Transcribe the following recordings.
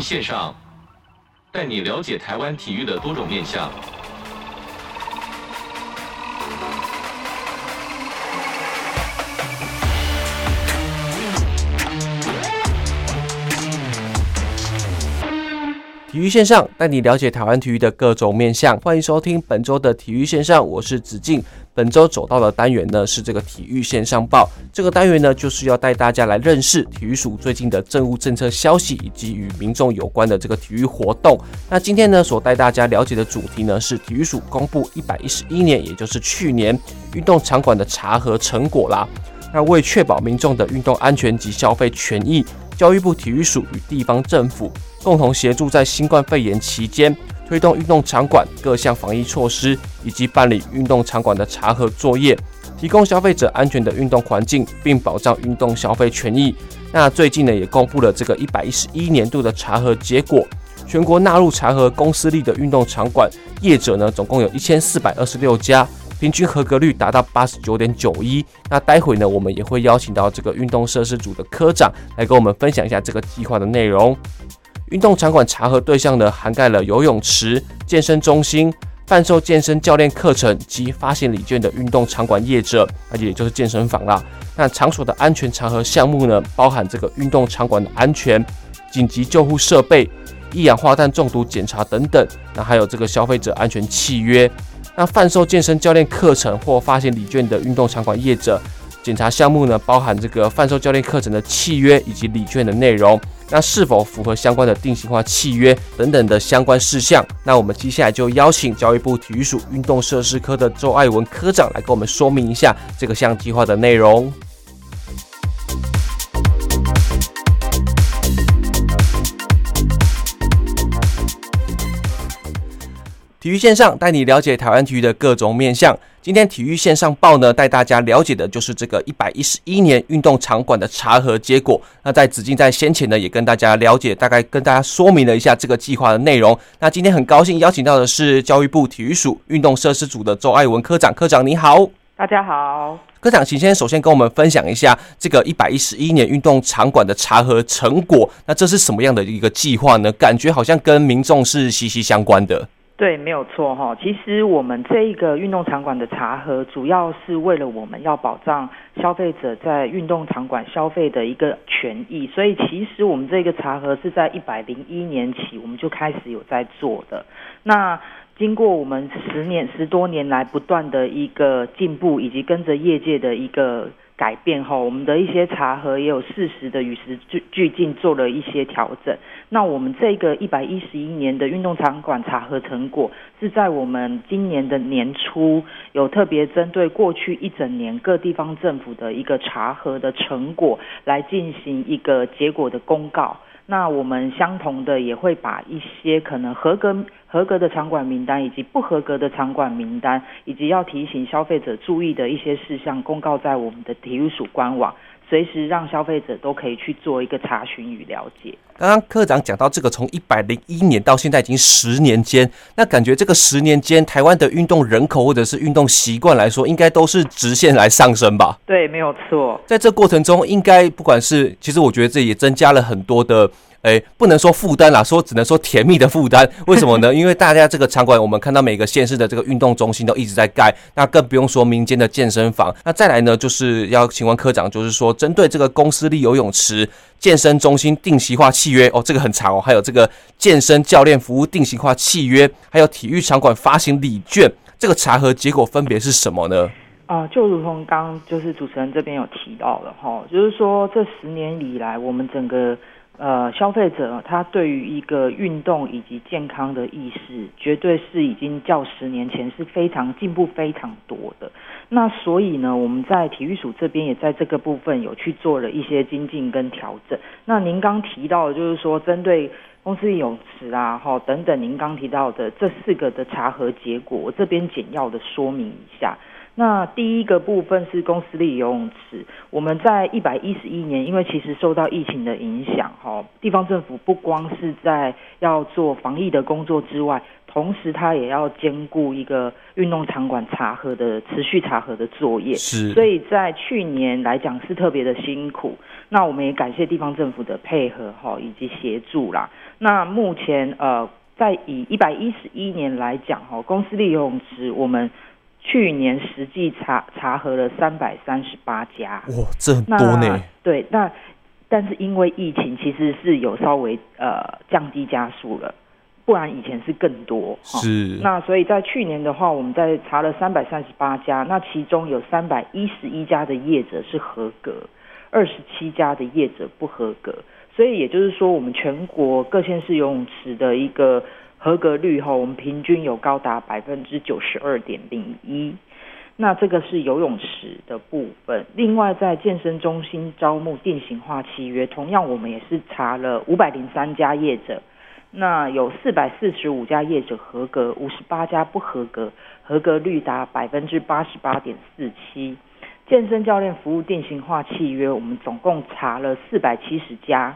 线上，带你了解台湾体育的多种面向。体育线上带你了解台湾体育的各种面向，欢迎收听本周的体育线上，我是子敬。本周走到的单元呢是这个体育线上报，这个单元呢就是要带大家来认识体育署最近的政务政策消息，以及与民众有关的这个体育活动。那今天呢所带大家了解的主题呢是体育署公布一百一十一年，也就是去年运动场馆的查核成果啦。那为确保民众的运动安全及消费权益，教育部体育署与地方政府。共同协助在新冠肺炎期间推动运动场馆各项防疫措施，以及办理运动场馆的查核作业，提供消费者安全的运动环境，并保障运动消费权益。那最近呢，也公布了这个一百一十一年度的查核结果，全国纳入查核公司立的运动场馆业者呢，总共有一千四百二十六家，平均合格率达到八十九点九一。那待会呢，我们也会邀请到这个运动设施组的科长来跟我们分享一下这个计划的内容。运动场馆查核对象呢，涵盖了游泳池、健身中心、贩售健身教练课程及发行礼券的运动场馆业者，而且也就是健身房啦。那场所的安全查核项目呢，包含这个运动场馆的安全、紧急救护设备、一氧化碳中毒检查等等。那还有这个消费者安全契约。那贩售健身教练课程或发行礼券的运动场馆业者，检查项目呢，包含这个贩售教练课程的契约以及礼券的内容。那是否符合相关的定型化契约等等的相关事项？那我们接下来就邀请教育部体育署运动设施科的周爱文科长来跟我们说明一下这个项计划的内容。体育线上带你了解台湾体育的各种面向。今天体育线上报呢，带大家了解的就是这个一百一十一年运动场馆的查核结果。那在子敬在先前呢，也跟大家了解，大概跟大家说明了一下这个计划的内容。那今天很高兴邀请到的是教育部体育署运动设施组的周爱文科长。科长你好。大家好。科长，请先首先跟我们分享一下这个一百一十一年运动场馆的查核成果。那这是什么样的一个计划呢？感觉好像跟民众是息息相关的。对，没有错哈。其实我们这一个运动场馆的查核，主要是为了我们要保障消费者在运动场馆消费的一个权益。所以，其实我们这个查核是在一百零一年起，我们就开始有在做的。那经过我们十年、十多年来不断的一个进步，以及跟着业界的一个。改变后，我们的一些茶盒也有适时的与时俱俱进做了一些调整。那我们这个一百一十一年的运动场馆茶盒成果，是在我们今年的年初有特别针对过去一整年各地方政府的一个茶盒的成果来进行一个结果的公告。那我们相同的也会把一些可能合格合格的场馆名单，以及不合格的场馆名单，以及要提醒消费者注意的一些事项，公告在我们的体育署官网，随时让消费者都可以去做一个查询与了解。刚刚科长讲到这个，从一百零一年到现在已经十年间，那感觉这个十年间台湾的运动人口或者是运动习惯来说，应该都是直线来上升吧？对，没有错。在这过程中，应该不管是，其实我觉得这也增加了很多的。哎，不能说负担啦，说只能说甜蜜的负担。为什么呢？因为大家这个场馆，我们看到每个县市的这个运动中心都一直在盖，那更不用说民间的健身房。那再来呢，就是要请问科长，就是说针对这个公司立游泳池、健身中心定型化契约哦，这个很长哦，还有这个健身教练服务定型化契约，还有体育场馆发行礼券，这个查核结果分别是什么呢？啊、呃，就如同刚就是主持人这边有提到的哈，就是说这十年以来，我们整个。呃，消费者他对于一个运动以及健康的意识，绝对是已经较十年前是非常进步非常多的。那所以呢，我们在体育署这边也在这个部分有去做了一些精进跟调整。那您刚提到的就是说，针对公司泳池啊，哈等等，您刚提到的这四个的查核结果，我这边简要的说明一下。那第一个部分是公司立游泳池，我们在一百一十一年，因为其实受到疫情的影响，哈，地方政府不光是在要做防疫的工作之外，同时它也要兼顾一个运动场馆查核的持续查核的作业，是。所以在去年来讲是特别的辛苦。那我们也感谢地方政府的配合哈，以及协助啦。那目前呃，在以一百一十一年来讲哈，公司立游泳池我们去年实际查查核了三百三十八家，哇，这很多呢。对，那但是因为疫情，其实是有稍微呃降低加速了。不然以前是更多，是。那所以在去年的话，我们在查了三百三十八家，那其中有三百一十一家的业者是合格，二十七家的业者不合格。所以也就是说，我们全国各县市游泳池的一个合格率哈，我们平均有高达百分之九十二点零一。那这个是游泳池的部分。另外，在健身中心招募定型化契约，同样我们也是查了五百零三家业者。那有四百四十五家业者合格，五十八家不合格，合格率达百分之八十八点四七。健身教练服务定型化契约，我们总共查了四百七十家，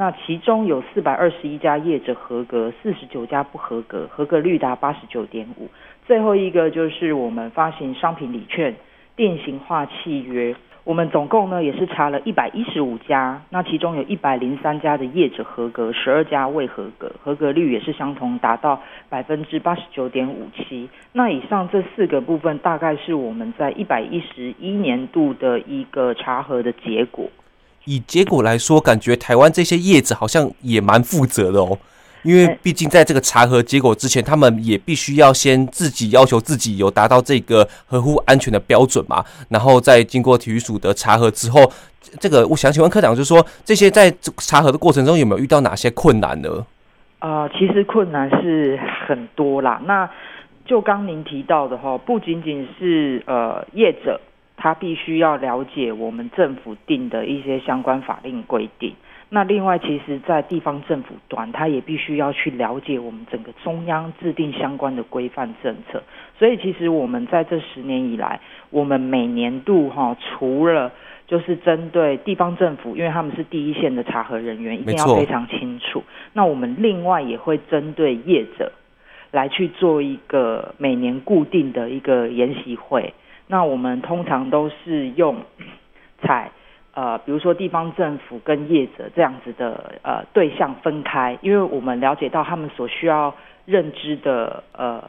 那其中有四百二十一家业者合格，四十九家不合格，合格率达八十九点五。最后一个就是我们发行商品礼券定型化契约。我们总共呢也是查了一百一十五家，那其中有一百零三家的业者合格，十二家未合格，合格率也是相同，达到百分之八十九点五七。那以上这四个部分，大概是我们在一百一十一年度的一个查核的结果。以结果来说，感觉台湾这些业者好像也蛮负责的哦。因为毕竟在这个查核结果之前，他们也必须要先自己要求自己有达到这个合乎安全的标准嘛，然后再经过体育署的查核之后，这个我想请问科长，就是说这些在查核的过程中有没有遇到哪些困难呢？啊、呃，其实困难是很多啦。那就刚您提到的哈，不仅仅是呃业者，他必须要了解我们政府定的一些相关法令规定。那另外，其实，在地方政府端，他也必须要去了解我们整个中央制定相关的规范政策。所以，其实我们在这十年以来，我们每年度哈，除了就是针对地方政府，因为他们是第一线的查核人员，一定要非常清楚。那我们另外也会针对业者来去做一个每年固定的一个研习会。那我们通常都是用 采。呃，比如说地方政府跟业者这样子的呃对象分开，因为我们了解到他们所需要认知的呃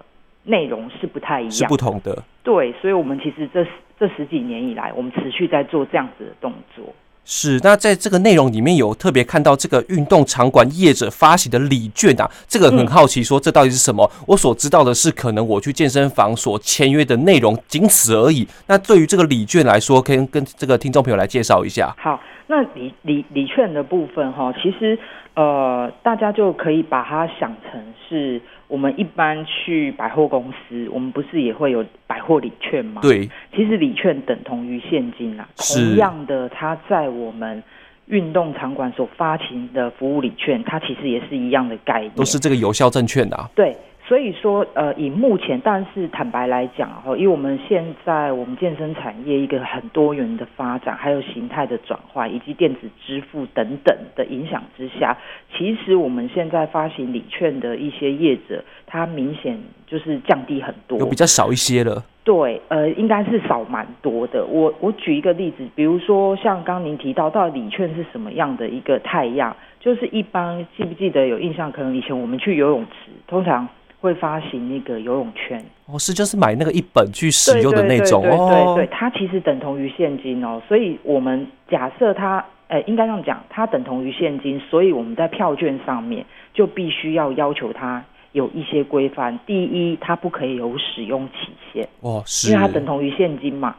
内容是不太一样，是不同的。对，所以我们其实这这十几年以来，我们持续在做这样子的动作。是，那在这个内容里面有特别看到这个运动场馆业者发行的礼券啊，这个很好奇，说这到底是什么？嗯。我所知道的是，可能我去健身房所签约的内容仅此而已。那对于这个礼券来说，可以跟这个听众朋友来介绍一下。好，那礼礼礼券的部分哈，其实呃，大家就可以把它想成是。我们一般去百货公司，我们不是也会有百货礼券吗？对，其实礼券等同于现金啦。同样的，它在我们运动场馆所发行的服务礼券，它其实也是一样的概念，都是这个有效证券的啊。对。所以说，呃，以目前，但是坦白来讲，哈，因为我们现在我们健身产业一个很多元的发展，还有形态的转换，以及电子支付等等的影响之下，其实我们现在发行礼券的一些业者，它明显就是降低很多，有比较少一些了。对，呃，应该是少蛮多的。我我举一个例子，比如说像刚您提到，到底礼券是什么样的一个态样？就是一般记不记得有印象？可能以前我们去游泳池，通常。会发行那个游泳券哦，是就是买那个一本去使用的那种对对对对对，对，它其实等同于现金哦。所以我们假设它，呃，应该这样讲，它等同于现金，所以我们在票券上面就必须要要求它有一些规范。第一，它不可以有使用期限哦，是，因为它等同于现金嘛。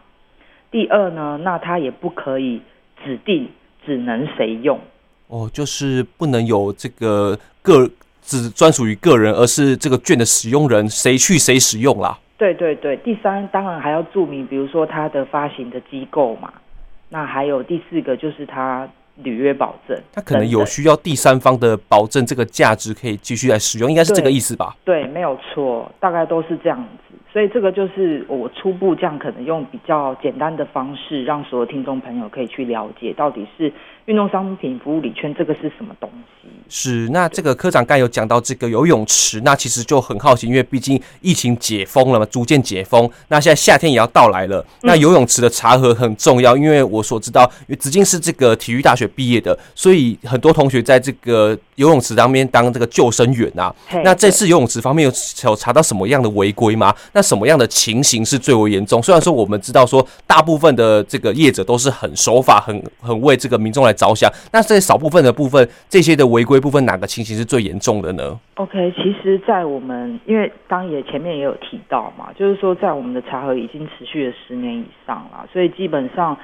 第二呢，那它也不可以指定只能谁用哦，就是不能有这个个。只专属于个人，而是这个券的使用人谁去谁使用啦。对对对，第三当然还要注明，比如说它的发行的机构嘛。那还有第四个就是他履约保证，他可能有需要第三方的保证，这个价值可以继续来使用，应该是这个意思吧？对，没有错，大概都是这样子。所以这个就是我初步这样可能用比较简单的方式，让所有听众朋友可以去了解，到底是运动商品服务礼券这个是什么东西。是，那这个科长刚有讲到这个游泳池，那其实就很好奇，因为毕竟疫情解封了嘛，逐渐解封，那现在夏天也要到来了，那游泳池的查核很重要，因为我所知道，因为子敬是这个体育大学毕业的，所以很多同学在这个游泳池当面当这个救生员啊。那这次游泳池方面有有查到什么样的违规吗？那什么样的情形是最为严重？虽然说我们知道说大部分的这个业者都是很守法，很很为这个民众来着想，那这少部分的部分，这些的违规部分哪个情形是最严重的呢？OK，其实，在我们因为当也前面也有提到嘛，就是说在我们的查核已经持续了十年以上了，所以基本上。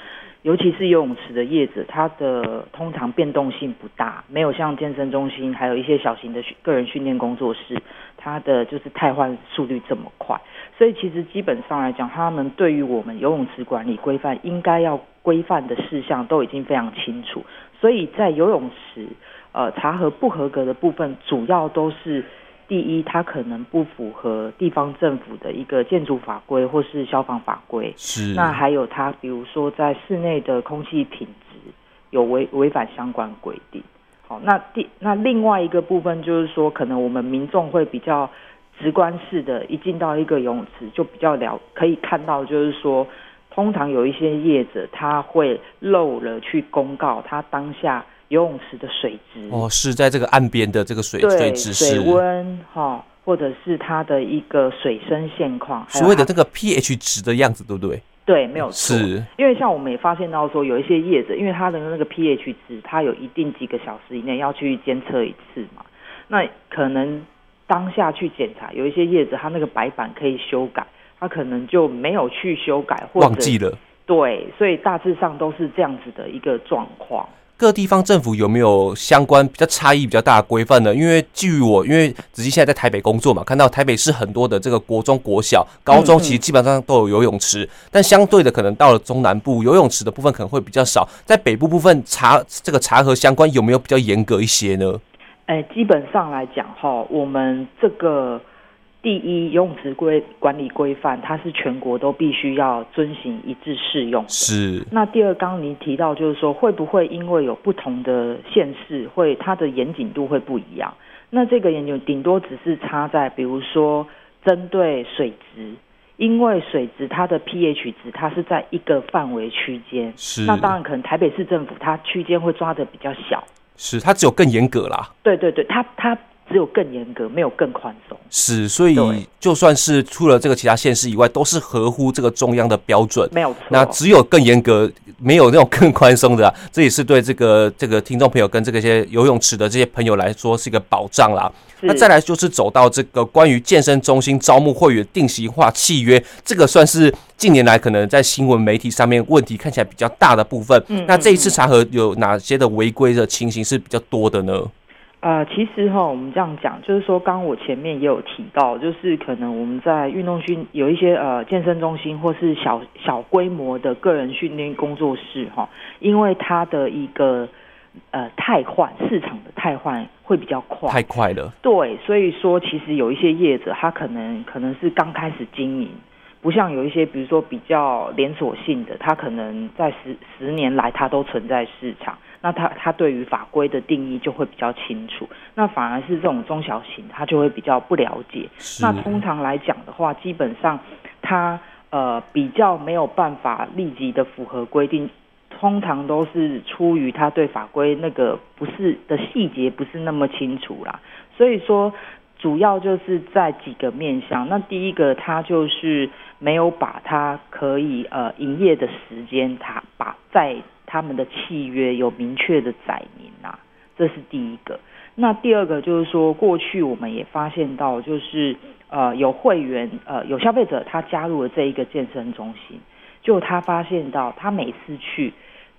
尤其是游泳池的业者，它的通常变动性不大，没有像健身中心还有一些小型的个人训练工作室，它的就是汰换速率这么快。所以其实基本上来讲，他们对于我们游泳池管理规范应该要规范的事项都已经非常清楚。所以在游泳池呃查核不合格的部分，主要都是。第一，它可能不符合地方政府的一个建筑法规或是消防法规。是。那还有它，比如说在室内的空气品质有违违反相关规定。好，那第那另外一个部分就是说，可能我们民众会比较直观式的，一进到一个游泳池就比较了可以看到，就是说，通常有一些业者他会漏了去公告他当下。游泳池的水质哦，是在这个岸边的这个水水质水温哈，或者是它的一个水深现况，所谓的这个 pH 值的样子，对不对？对，没有错。是，因为像我们也发现到说，有一些叶子，因为它的那个 pH 值，它有一定几个小时以内要去监测一次嘛，那可能当下去检查，有一些叶子它那个白板可以修改，它可能就没有去修改，或者忘记了。对，所以大致上都是这样子的一个状况。各地方政府有没有相关比较差异比较大的规范呢？因为基于我，因为子敬现在在台北工作嘛，看到台北市很多的这个国中、国小、高中，其实基本上都有游泳池，嗯嗯，但相对的，可能到了中南部，游泳池的部分可能会比较少。在北部部分查这个查核相关有没有比较严格一些呢？哎、欸，基本上来讲哈，我们这个。第一，游泳池规管理规范，它是全国都必须要遵循一致适用的。是。那第二，刚刚您提到，就是说会不会因为有不同的县市，会它的严谨度会不一样？那这个研究顶多只是差在，比如说针对水质，因为水质它的 pH 值它是在一个范围区间。是。那当然，可能台北市政府它区间会抓的比较小。是，它只有更严格啦。对对对，它它。只有更严格，没有更宽松。是，所以就算是除了这个其他县市以外，都是合乎这个中央的标准。没有错。那只有更严格，没有那种更宽松的啊。这也是对这个这个听众朋友跟这个些游泳池的这些朋友来说是一个保障啦。那再来就是走到这个关于健身中心招募会员定型化契约，这个算是近年来可能在新闻媒体上面问题看起来比较大的部分。嗯。那这一次查核有哪些的违规的情形是比较多的呢？呃，其实哈，我们这样讲，就是说，刚刚我前面也有提到，就是可能我们在运动训有一些呃健身中心或是小小规模的个人训练工作室哈，因为它的一个呃汰换市场的汰换会比较快，太快了，对，所以说其实有一些业者他可能可能是刚开始经营，不像有一些比如说比较连锁性的，它可能在十十年来它都存在市场。那它它对于法规的定义就会比较清楚，那反而是这种中小型，它就会比较不了解。那通常来讲的话，基本上它呃比较没有办法立即的符合规定，通常都是出于它对法规那个不是的细节不是那么清楚啦。所以说，主要就是在几个面向。那第一个，它就是没有把他可以呃营业的时间，他把在。他们的契约有明确的载明啊，这是第一个。那第二个就是说，过去我们也发现到，就是呃有会员呃有消费者他加入了这一个健身中心，就他发现到他每次去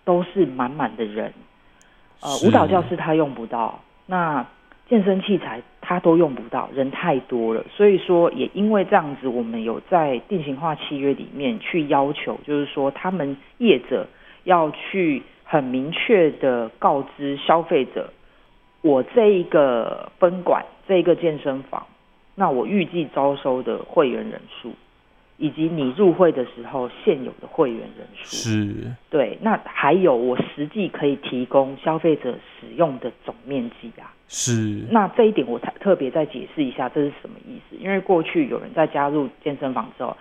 都是满满的人，呃舞蹈教室他用不到，那健身器材他都用不到，人太多了。所以说也因为这样子，我们有在定型化契约里面去要求，就是说他们业者。要去很明确的告知消费者，我这一个分管，这一个健身房，那我预计招收的会员人数，以及你入会的时候现有的会员人数。是。对，那还有我实际可以提供消费者使用的总面积啊。是。那这一点我才特别再解释一下，这是什么意思？因为过去有人在加入健身房之后，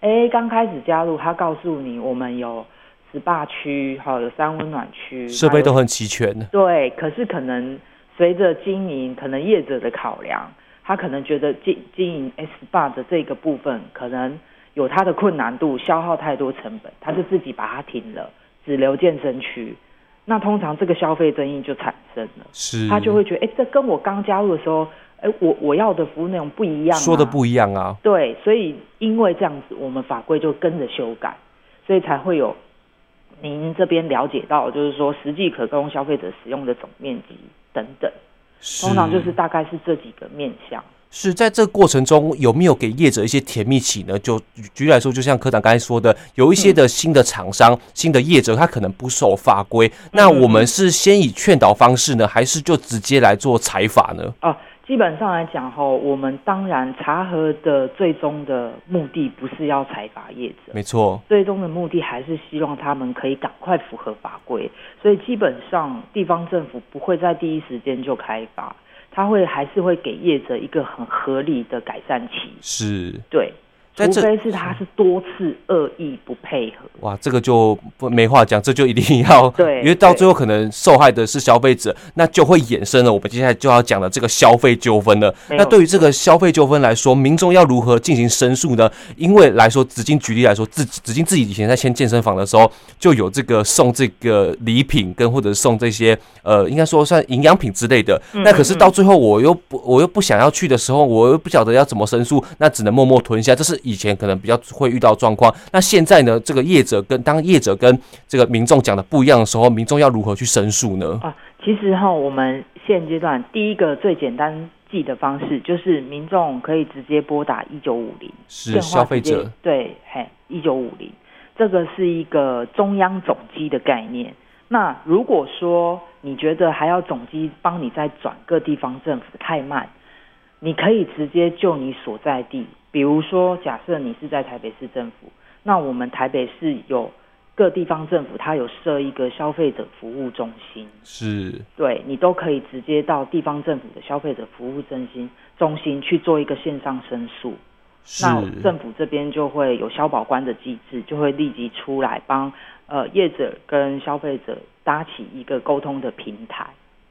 哎，刚开始加入，他告诉你我们有 SPA 区，好，有三温暖区，设备都很齐全。对，可是可能随着经营，可能业者的考量。他可能觉得经经营 SPA 的这个部分可能有它的困难度，消耗太多成本，他就自己把它停了，只留健身区。那通常这个消费争议就产生了，是，他就会觉得，哎，这跟我刚加入的时候，哎，我我要的服务内容不一样啊，说的不一样啊。对，所以因为这样子，我们法规就跟着修改，所以才会有您这边了解到，就是说实际可供消费者使用的总面积等等。通常就是大概是这几个面向。是在这个过程中有没有给业者一些甜蜜期呢？就举例来说，就像科长刚才说的，有一些的新的厂商、嗯、新的业者，他可能不守法规、嗯，那我们是先以劝导方式呢，还是就直接来做裁罚呢？啊。基本上来讲吼，我们当然查核的最终的目的不是要裁罚业者，没错，最终的目的还是希望他们可以赶快符合法规，所以基本上地方政府不会在第一时间就开罚，他会还是会给业者一个很合理的改善期，是，对。除非是他是多次恶意不配合，哇，这个就不没话讲，这就一定要对，因为到最后可能受害的是消费者，那就会衍生了我们接下来就要讲的这个消费纠纷了。那对于这个消费纠纷来说，民众要如何进行申诉呢？因为来说，子金举例来说，自子金自己以前在签健身房的时候，就有这个送这个礼品跟或者送这些呃，应该说算营养品之类的。那可是到最后我又不我又不想要去的时候，我又不晓得要怎么申诉，那只能默默吞下。这是。以前可能比较会遇到状况，那现在呢？这个业者跟当业者跟这个民众讲的不一样的时候，民众要如何去申诉呢？啊，其实哈，我们现阶段第一个最简单记的方式，就是民众可以直接拨打一九五零，是消费者对，嘿，一九五零，这个是一个中央总机的概念。那如果说你觉得还要总机帮你再转各地方政府太慢，你可以直接就你所在地。比如说，假设你是在台北市政府，那我们台北市有各地方政府，它有设一个消费者服务中心，是，对，你都可以直接到地方政府的消费者服务中心中心去做一个线上申诉，那政府这边就会有消保官的机制，就会立即出来帮呃业者跟消费者搭起一个沟通的平台。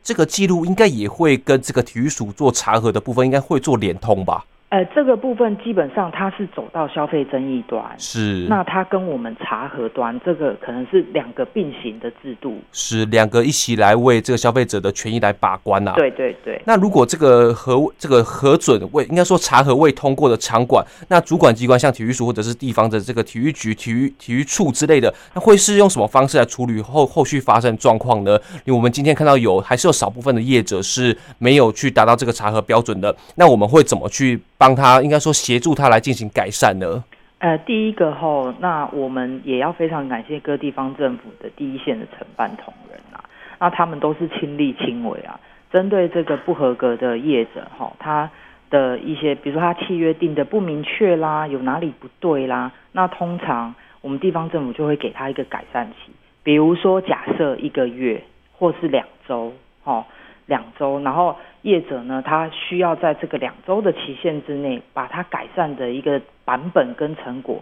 这个记录应该也会跟这个体育署做查核的部分，应该会做连通吧？呃，这个部分基本上它是走到消费争议端，是。那它跟我们查核端这个可能是两个并行的制度，是两个一起来为这个消费者的权益来把关呐、啊。对对对。那如果这个核这个核准未应该说查核未通过的场馆，那主管机关像体育署或者是地方的这个体育局、体育体育处之类的，那会是用什么方式来处理后后续发生状况呢？因为我们今天看到有还是有少部分的业者是没有去达到这个查核标准的，那我们会怎么去？帮他应该说协助他来进行改善呢？呃，第一个后，那我们也要非常感谢各地方政府的第一线的承办同仁啊，那他们都是亲力亲为啊，针对这个不合格的业者哈，他的一些，比如说他契约定的不明确啦，有哪里不对啦，那通常我们地方政府就会给他一个改善期，比如说假设一个月或是两周，哈。两周，然后业者呢，他需要在这个两周的期限之内，把他改善的一个版本跟成果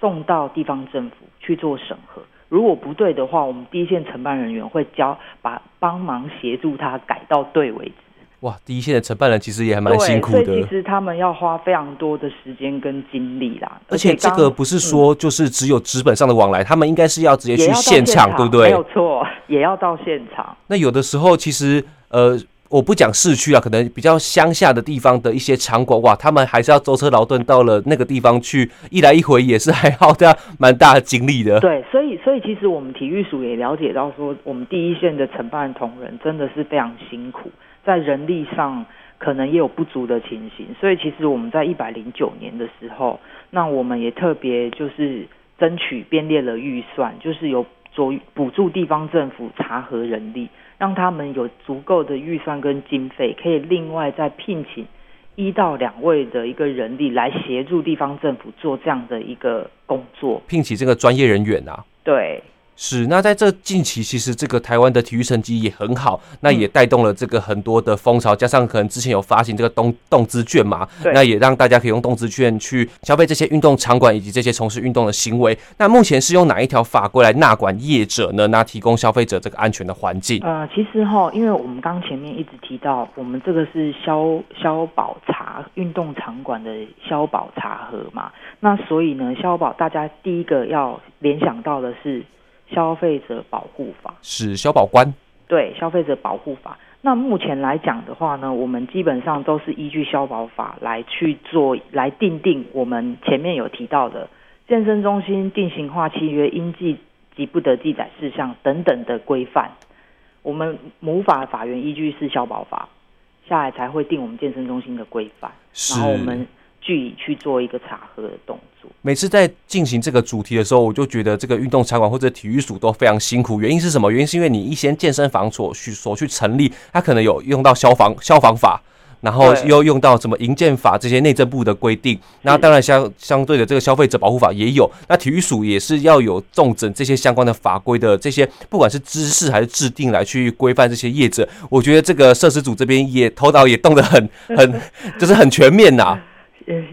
送到地方政府去做审核。如果不对的话，我们第一线承办人员会教把帮忙协助他改到对为止。哇，第一线的承办人其实也还蛮辛苦的。其实他们要花非常多的时间跟精力啦。而且这个不是说就是只有纸本上的往来，嗯、他们应该是要直接去现场，现场对不对？没有错，也要到现场。那有的时候其实。呃，我不讲市区啊，可能比较乡下的地方的一些场馆哇，他们还是要舟车劳顿到了那个地方去，一来一回也是还耗掉蛮大的精力的。对，所以所以其实我们体育署也了解到说，我们第一线的承办同仁真的是非常辛苦，在人力上可能也有不足的情形。所以其实我们在一百零九年的时候，那我们也特别就是争取编列了预算，就是有做补助地方政府查核人力。让他们有足够的预算跟经费，可以另外再聘请一到两位的一个人力来协助地方政府做这样的一个工作，聘请这个专业人员啊。对。是，那在这近期，其实这个台湾的体育成绩也很好，那也带动了这个很多的风潮，加上可能之前有发行这个动动资券嘛，那也让大家可以用动资券去消费这些运动场馆以及这些从事运动的行为。那目前是用哪一条法规来纳管业者呢？那提供消费者这个安全的环境？呃，其实哈，因为我们刚前面一直提到，我们这个是消消保查运动场馆的消保查核嘛，那所以呢，消保大家第一个要联想到的是。消费者保护法是消保官，对消费者保护法。那目前来讲的话呢，我们基本上都是依据消保法来去做，来定定我们前面有提到的健身中心定型化契约应记及不得记载事项等等的规范。我们母法法源依据是消保法，下来才会定我们健身中心的规范，然后我们。据以去做一个查核的动作。每次在进行这个主题的时候，我就觉得这个运动场馆或者体育署都非常辛苦。原因是什么？原因是因为你一些健身房所去所去成立，它可能有用到消防消防法，然后又用到什么营建法这些内政部的规定。那当然相相对的这个消费者保护法也有。那体育署也是要有重整这些相关的法规的这些，不管是知识还是制定来去规范这些业者。我觉得这个设施组这边也头脑也动得很很，就是很全面呐、啊。嗯，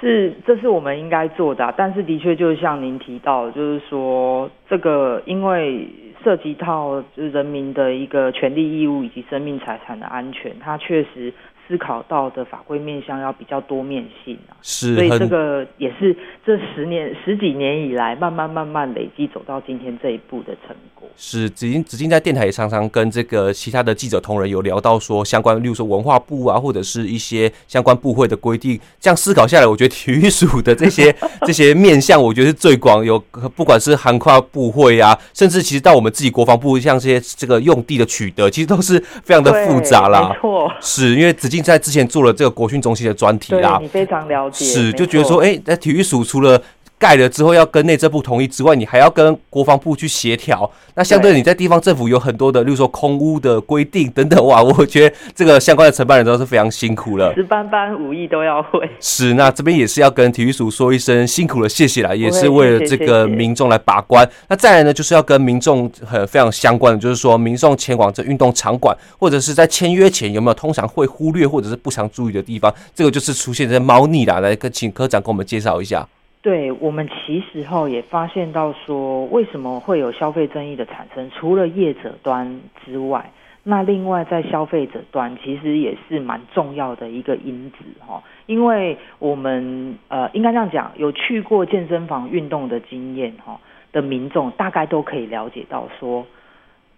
是，这是我们应该做的，但是的确就像您提到，就是说这个因为涉及到就是人民的一个权利义务以及生命财产的安全，它确实。思考到的法规面向要比较多面性啊，是，所以这个也是这十年十几年以来慢慢慢慢累积走到今天这一步的成果。是，紫金紫金在电台也常常跟这个其他的记者同仁有聊到说相关，例如说文化部啊，或者是一些相关部会的规定。这样思考下来，我觉得体育署的这些 这些面向，我觉得是最广，有不管是涵跨部会啊，甚至其实到我们自己国防部，像这些这个用地的取得，其实都是非常的复杂啦。没错，是因为子。在之前做了这个国训中心的专题啦，你非常了解，是就觉得说，哎、欸，在体育署除了。盖了之后要跟内政部同意之外，你还要跟国防部去协调。那相对你在地方政府有很多的，例如说空屋的规定等等，哇，我觉得这个相关的承办人都是非常辛苦了，十般般武艺都要会。是，那这边也是要跟体育署说一声辛苦了，谢谢啦，也是为了这个民众来把关。那再来呢，就是要跟民众很非常相关的，就是说民众前往这运动场馆或者是在签约前有没有通常会忽略或者是不常注意的地方，这个就是出现在猫腻啦。来，跟请科长给我们介绍一下。对，我们其实哈也发现到说，为什么会有消费争议的产生？除了业者端之外，那另外在消费者端其实也是蛮重要的一个因子哈。因为我们呃，应该这样讲，有去过健身房运动的经验哈的民众，大概都可以了解到说，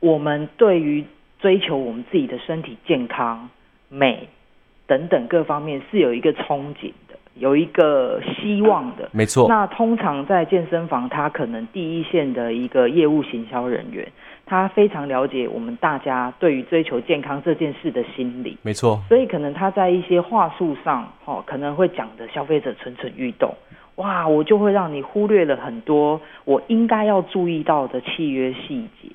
我们对于追求我们自己的身体健康、美等等各方面是有一个憧憬的。有一个希望的，没错。那通常在健身房，他可能第一线的一个业务行销人员，他非常了解我们大家对于追求健康这件事的心理，没错。所以可能他在一些话术上，哦，可能会讲的消费者蠢蠢欲动，哇，我就会让你忽略了很多我应该要注意到的契约细节。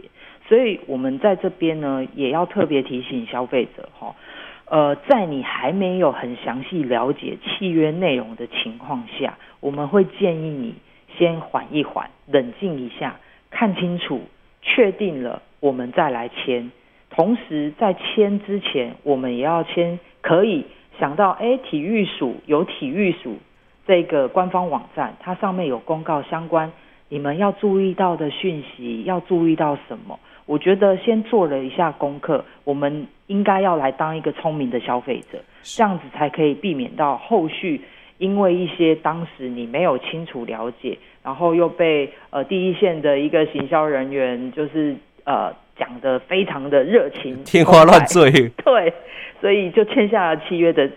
所以我们在这边呢，也要特别提醒消费者，哈。呃，在你还没有很详细了解契约内容的情况下，我们会建议你先缓一缓，冷静一下，看清楚，确定了，我们再来签。同时，在签之前，我们也要签，可以想到，哎，体育署有体育署这个官方网站，它上面有公告相关你们要注意到的讯息，要注意到什么？我觉得先做了一下功课，我们应该要来当一个聪明的消费者，这样子才可以避免到后续因为一些当时你没有清楚了解，然后又被呃第一线的一个行销人员就是呃讲得非常的热情，天花乱坠，对，所以就签下了契约的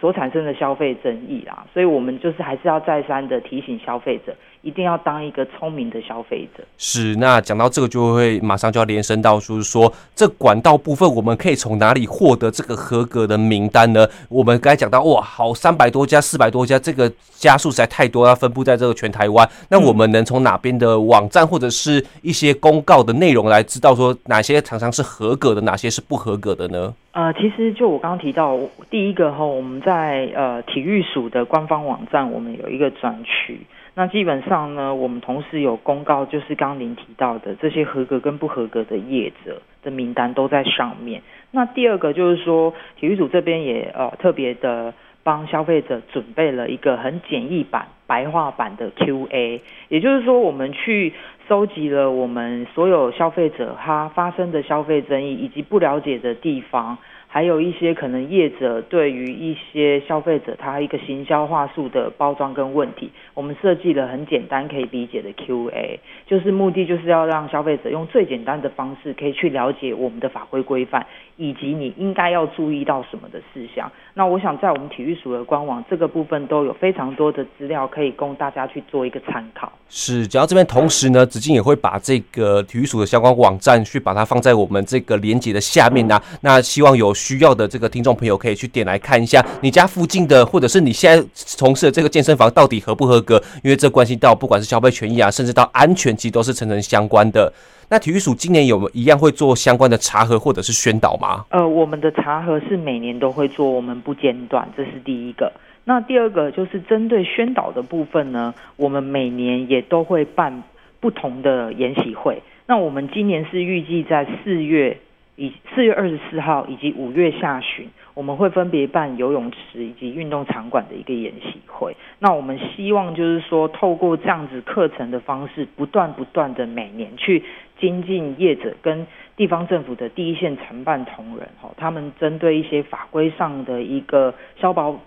所产生的消费争议啦。所以我们就是还是要再三的提醒消费者，一定要当一个聪明的消费者。是，那讲到这个就会马上就要连伸到，就是说这管道部分，我们可以从哪里获得这个合格的名单呢？我们刚才讲到，哇，好三百多家、四百多家，这个家数实在太多，要分布在这个全台湾。那我们能从哪边的网站或者是一些公告的内容来知道说哪些厂商是合格的，哪些是不合格的呢？呃，其实就我刚刚提到，第一个哈，我们在呃体育署的官方网站，我们有一个专区。那基本上呢，我们同时有公告，就是刚您提到的这些合格跟不合格的业者的名单都在上面。那第二个就是说，体育组这边也呃特别的帮消费者准备了一个很简易版、白话版的 Q&A，也就是说，我们去收集了我们所有消费者他发生的消费争议以及不了解的地方。还有一些可能业者对于一些消费者他一个行销话术的包装跟问题，我们设计了很简单可以理解的 Q&A，就是目的就是要让消费者用最简单的方式可以去了解我们的法规规范，以及你应该要注意到什么的事项。那我想在我们体育署的官网这个部分都有非常多的资料可以供大家去做一个参考。是，讲到这边同时呢，子静也会把这个体育署的相关网站去把它放在我们这个连接的下面呢、啊。那希望有。需要的这个听众朋友可以去点来看一下，你家附近的或者是你现在从事的这个健身房到底合不合格？因为这关系到不管是消费权益啊，甚至到安全，其实都是层层相关的。那体育署今年有一样会做相关的查核或者是宣导吗？呃，我们的查核是每年都会做，我们不间断，这是第一个。那第二个就是针对宣导的部分呢，我们每年也都会办不同的研习会。那我们今年是预计在四月。以四月二十四号以及五月下旬，我们会分别办游泳池以及运动场馆的一个演习会。那我们希望就是说，透过这样子课程的方式，不断不断的每年去精进业者跟地方政府的第一线承办同仁，吼，他们针对一些法规上的一个消保。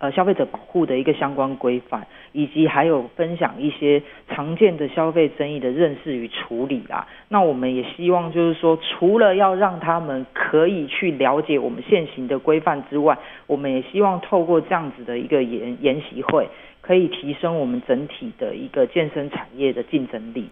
呃，消费者保护的一个相关规范，以及还有分享一些常见的消费争议的认识与处理啦。那我们也希望就是说，除了要让他们可以去了解我们现行的规范之外，我们也希望透过这样子的一个研研习会，可以提升我们整体的一个健身产业的竞争力。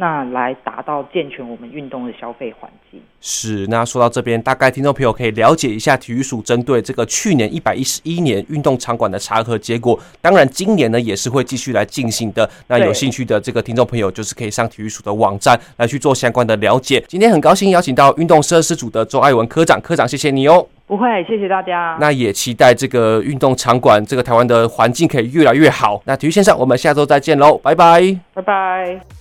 那来达到健全我们运动的消费环境。是，那说到这边，大概听众朋友可以了解一下体育署针对这个去年一百一十一年运动场馆的查核结果。当然，今年呢也是会继续来进行的。那有兴趣的这个听众朋友，就是可以上体育署的网站来去做相关的了解。今天很高兴邀请到运动设施组的周爱文科长，科长谢谢你哦。不会，谢谢大家。那也期待这个运动场馆，这个台湾的环境可以越来越好。那体育线上，我们下周再见喽，拜拜，拜拜。